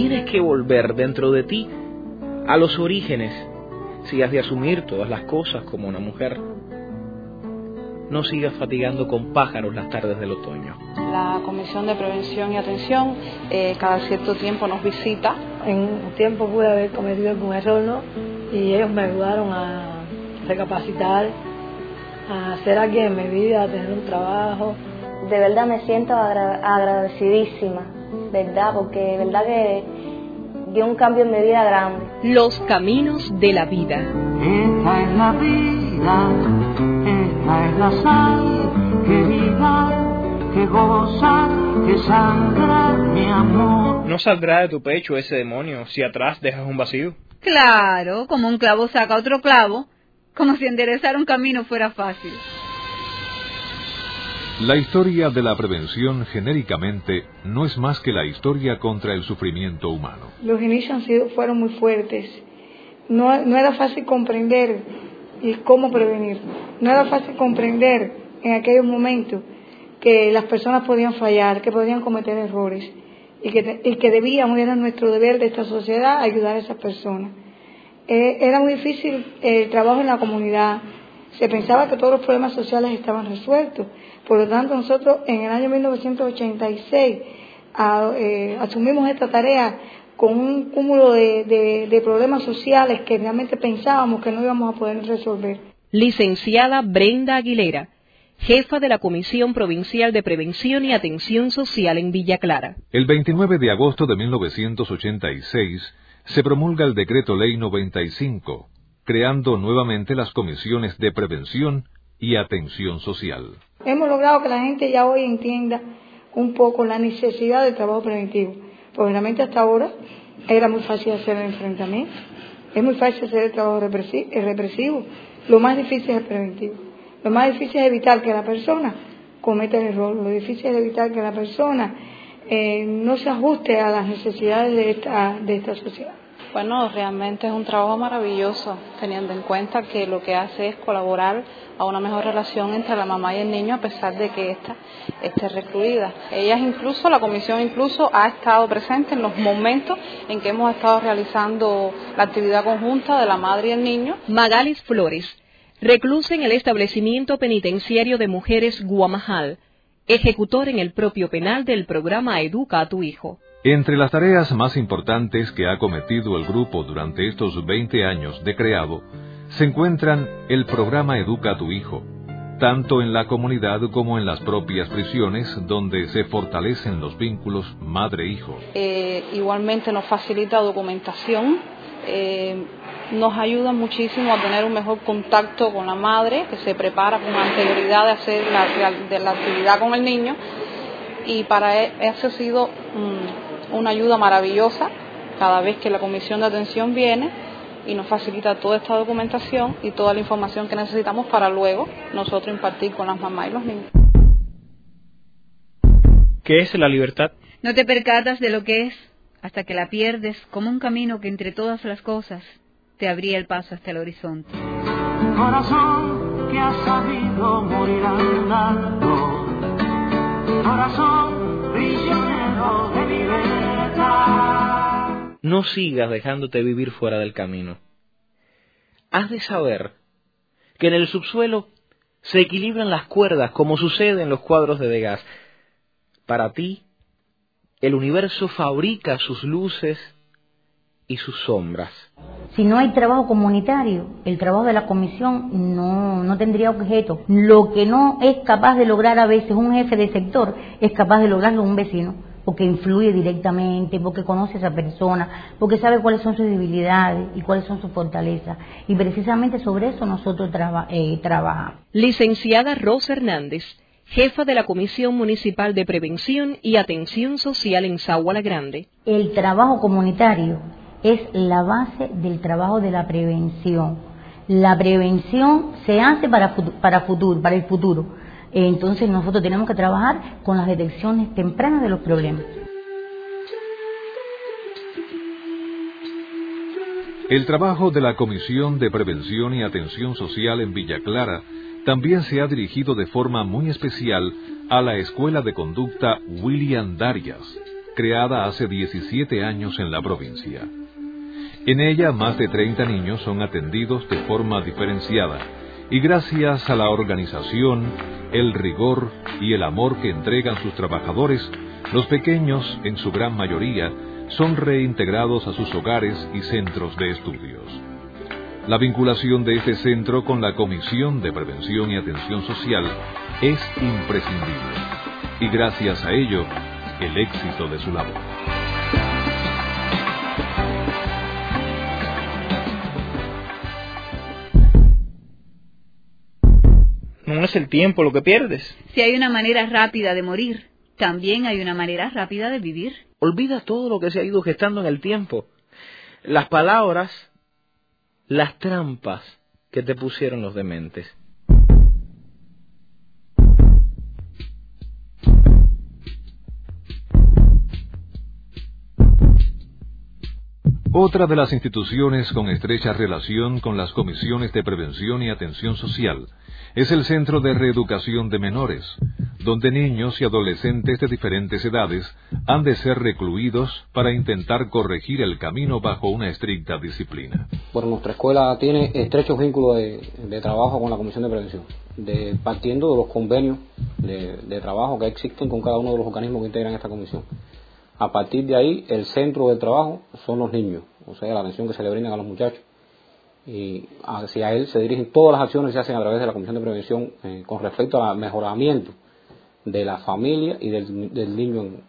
Tienes que volver dentro de ti a los orígenes si has de asumir todas las cosas como una mujer. No sigas fatigando con pájaros las tardes del otoño. La Comisión de Prevención y Atención eh, cada cierto tiempo nos visita. En un tiempo pude haber cometido algún error, ¿no? Y ellos me ayudaron a recapacitar, a ser alguien en mi vida, a tener un trabajo. De verdad me siento agradecidísima, ¿verdad? Porque verdad que dio un cambio en mi vida grande. Los caminos de la vida. Esta es la vida, esta es la sal que viva, que goza, que sangra mi amor. ¿No saldrá de tu pecho ese demonio si atrás dejas un vacío? Claro, como un clavo saca otro clavo, como si enderezar un camino fuera fácil. La historia de la prevención genéricamente no es más que la historia contra el sufrimiento humano. Los inicios han sido, fueron muy fuertes. No, era fácil comprender cómo prevenir. No era fácil comprender en aquellos momentos que las personas podían fallar, que podían cometer errores y que, y que debíamos, era nuestro deber de esta sociedad, ayudar a esas personas. Eh, era muy difícil el trabajo en la comunidad. Se pensaba que todos los problemas sociales estaban resueltos por lo tanto, nosotros en el año 1986 eh, asumimos esta tarea con un cúmulo de, problemas sociales que realmente pensábamos que no íbamos a poder resolver. Licenciada Brenda Aguilera, jefa de la Comisión Provincial de Prevención y Atención Social en Villa Clara. El 29 de agosto de 1986 se promulga el Decreto Ley 95, creando nuevamente las comisiones de prevención y atención social. Hemos logrado que la gente ya hoy entienda un poco la necesidad del trabajo preventivo, porque realmente hasta ahora era muy fácil hacer el enfrentamiento, es muy fácil hacer el trabajo represivo, lo más difícil es el preventivo, lo más difícil es evitar que la persona cometa el error, lo difícil es evitar que la persona eh, no se ajuste a las necesidades de esta, de esta sociedad. Bueno, realmente es un trabajo maravilloso, teniendo en cuenta que lo que hace es colaborar a una mejor relación entre la mamá y el niño a pesar de que ésta esté recluida. Ellas incluso, la comisión incluso ha estado presente en los momentos en que hemos estado realizando la actividad conjunta de la madre y el niño. Magalis Flores, reclusa en el establecimiento penitenciario de mujeres Guamajal, ejecutor en el propio penal del programa Educa a tu hijo. Entre las tareas más importantes que ha cometido el grupo durante estos 20 años de creado, se encuentran el programa Educa a tu Hijo, tanto en la comunidad como en las propias prisiones, donde se fortalecen los vínculos madre-hijo. Eh, igualmente nos facilita documentación, eh, nos ayuda muchísimo a tener un mejor contacto con la madre, que se prepara con anterioridad de hacer la, de la actividad con el niño, y para e, eso ha sido... Una ayuda maravillosa cada vez que la comisión de atención viene y nos facilita toda esta documentación y toda la información que necesitamos para luego nosotros impartir con las mamás y los niños. ¿Qué es la libertad? No te percatas de lo que es hasta que la pierdes como un camino que entre todas las cosas te abría el paso hasta el horizonte. Corazón que ha sabido morir andando, corazón prisionero no sigas dejándote vivir fuera del camino. Has de saber que en el subsuelo se equilibran las cuerdas como sucede en los cuadros de Degas. Para ti, el universo fabrica sus luces y sus sombras. Si no hay trabajo comunitario, el trabajo de la comisión no, no tendría objeto. Lo que no es capaz de lograr a veces un jefe de sector es capaz de lograrlo un vecino porque influye directamente, porque conoce a esa persona, porque sabe cuáles son sus debilidades y cuáles son sus fortalezas. Y precisamente sobre eso nosotros eh, trabajamos. Licenciada Rosa Hernández, jefa de la Comisión Municipal de Prevención y Atención Social en Zahuala Grande. El trabajo comunitario es la base del trabajo de la prevención. La prevención se hace para, para, futuro, para el futuro. Entonces nosotros tenemos que trabajar con las detecciones tempranas de los problemas. El trabajo de la Comisión de Prevención y Atención Social en Villa Clara también se ha dirigido de forma muy especial a la Escuela de Conducta William Darias, creada hace 17 años en la provincia. En ella más de 30 niños son atendidos de forma diferenciada y gracias a la organización, el rigor y el amor que entregan sus trabajadores, los pequeños, en su gran mayoría, son reintegrados a sus hogares y centros de estudios. La vinculación de este centro con la Comisión de Prevención y Atención Social es imprescindible y gracias a ello el éxito de su labor. No es el tiempo lo que pierdes. Si hay una manera rápida de morir, también hay una manera rápida de vivir. Olvida todo lo que se ha ido gestando en el tiempo. Las palabras, las trampas que te pusieron los dementes. Otra de las instituciones con estrecha relación con las comisiones de prevención y atención social es el Centro de Reeducación de Menores, donde niños y adolescentes de diferentes edades han de ser recluidos para intentar corregir el camino bajo una estricta disciplina. Bueno, nuestra escuela tiene estrechos vínculos de, trabajo con la Comisión de Prevención, de, partiendo de los convenios de, de trabajo que existen con cada uno de los organismos que integran esta comisión. A partir de ahí, el centro del trabajo son los niños, o sea, la atención que se le brindan a los muchachos y hacia él se dirigen todas las acciones que se hacen a través de la Comisión de Prevención eh, con respecto al mejoramiento de la familia y del, niño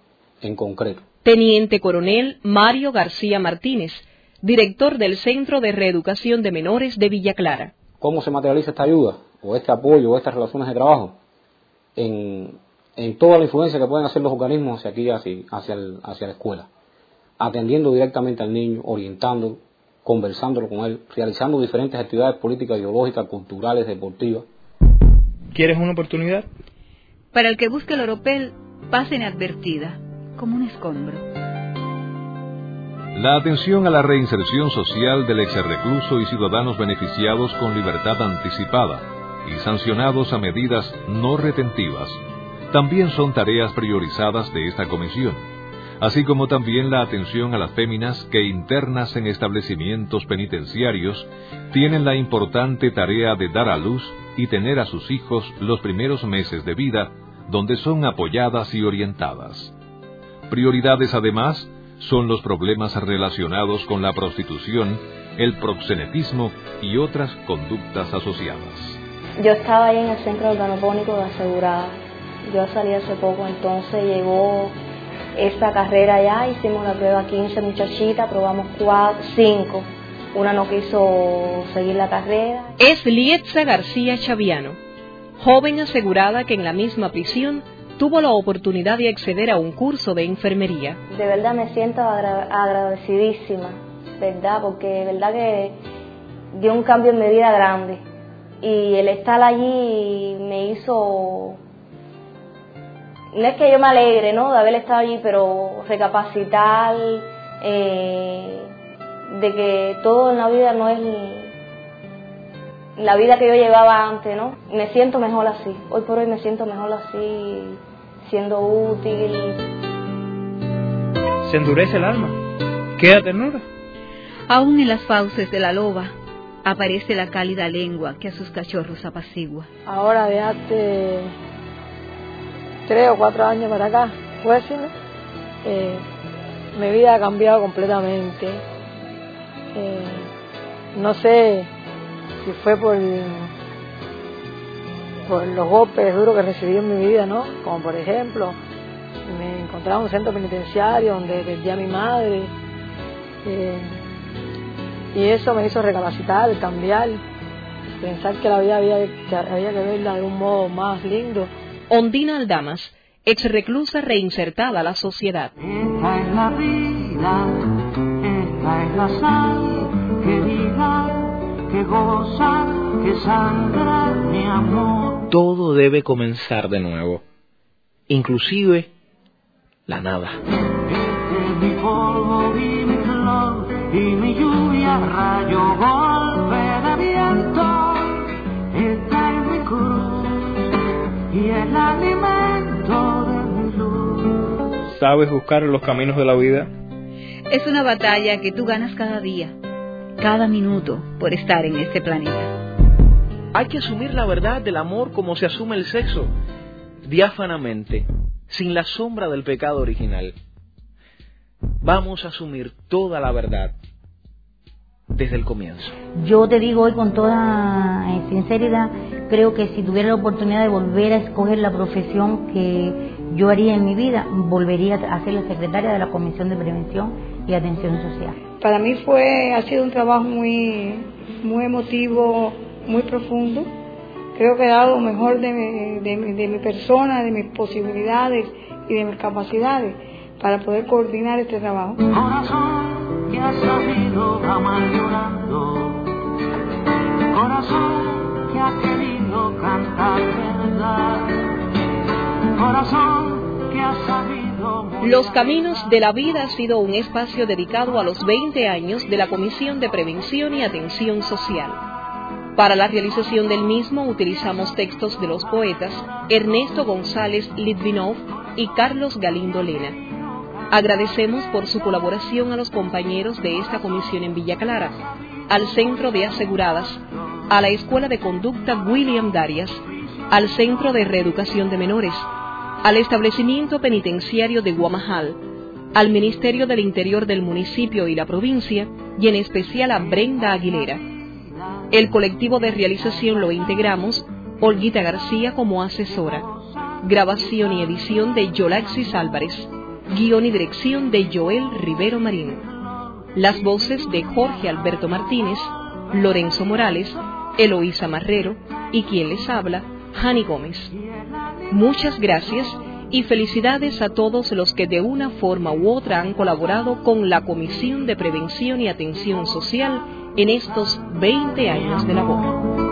en, concreto. Teniente Coronel Mario García Martínez, director del Centro de Reeducación de Menores de Villa Clara. ¿Cómo se materializa esta ayuda o este apoyo o estas relaciones de trabajo? En, toda la influencia que pueden hacer los organismos hacia aquí, hacia, hacia la escuela, atendiendo directamente al niño, orientando, conversándolo con él, realizando diferentes actividades políticas, ideológicas, culturales, deportivas. ¿Quieres una oportunidad? Para el que busque el oropel, pasa inadvertida, como un escombro. La atención a la reinserción social del exrecluso y ciudadanos beneficiados con libertad anticipada y sancionados a medidas no retentivas también son tareas priorizadas de esta comisión así como también la atención a las féminas que internas en establecimientos penitenciarios tienen la importante tarea de dar a luz y tener a sus hijos los primeros meses de vida, donde son apoyadas y orientadas. Prioridades además son los problemas relacionados con la prostitución, el proxenetismo y otras conductas asociadas. Yo estaba ahí en el centro organopónico de asegurada. Yo salí hace poco, entonces llegó esta carrera ya, hicimos la prueba 15 muchachitas, probamos 4, 5. Una no quiso seguir la carrera. Es Lietza García Chaviano, joven asegurada que en la misma prisión tuvo la oportunidad de acceder a un curso de enfermería. De verdad me siento agradecidísima, ¿verdad? Porque de verdad que dio un cambio en mi vida grande. Y el estar allí me hizo no es que yo me alegre, ¿no? De haber estado allí, pero recapacitar eh, de que todo en la vida no es la vida que yo llevaba antes, ¿no? Me siento mejor así. Hoy por hoy me siento mejor así, siendo útil. Se endurece el alma. Queda ternura. Aún en las fauces de la loba aparece la cálida lengua que a sus cachorros apacigua. Ahora de tres o cuatro años para acá, pues eh, mi vida ha cambiado completamente. Eh, no sé si fue por, por los golpes duros que recibí en mi vida, ¿no? Como por ejemplo, me encontraba en un centro penitenciario donde perdí a mi madre. Eh, y eso me hizo recapacitar, cambiar, pensar que la vida había, que había que verla de un modo más lindo Ondina Aldamas, ex reclusa reinsertada a la sociedad. Esta es la vida, esta es la sal que viva, que goza, que sangra mi amor. Todo debe comenzar de nuevo, inclusive la nada. Este es mi polvo y mi flor y mi lluvia, ¿Sabes buscar los caminos de la vida? Es una batalla que tú ganas cada día, cada minuto, por estar en este planeta. Hay que asumir la verdad del amor como se asume el sexo, diáfanamente, sin la sombra del pecado original. Vamos a asumir toda la verdad desde el comienzo. Yo te digo hoy con toda eh, sinceridad, creo que si tuviera la oportunidad de volver a escoger la profesión que yo haría en mi vida, volvería a ser la secretaria de la Comisión de Prevención y Atención Social. Para mí fue, ha sido un trabajo muy, muy emotivo, muy profundo. Creo que he dado lo mejor de mi, de, mi, de mi persona, de mis posibilidades y de mis capacidades para poder coordinar este trabajo. Corazón que ha sabido amar llorando, corazón que ha querido cantar verdad, Los Caminos de la Vida ha sido un espacio dedicado a los 20 años de la Comisión de Prevención y Atención Social. Para la realización del mismo utilizamos textos de los poetas Ernesto González Litvinov y Carlos Galindo Lena. Agradecemos por su colaboración a los compañeros de esta comisión en Villa Clara, al Centro de Aseguradas, a la Escuela de Conducta William Darias, al Centro de Reeducación de Menores, al Establecimiento Penitenciario de Guamajal, al Ministerio del Interior del municipio y la provincia, y en especial a Brenda Aguilera. El colectivo de realización lo integramos Olguita García como asesora. Grabación y edición de Yolaxis Álvarez. Guión y dirección de Joel Rivero Marín. Las voces de Jorge Alberto Martínez, Lorenzo Morales, Eloísa Marrero y quien les habla, Jani Gómez. Muchas gracias y felicidades a todos los que de una forma u otra han colaborado con la Comisión de Prevención y Atención Social en estos 20 años de labor.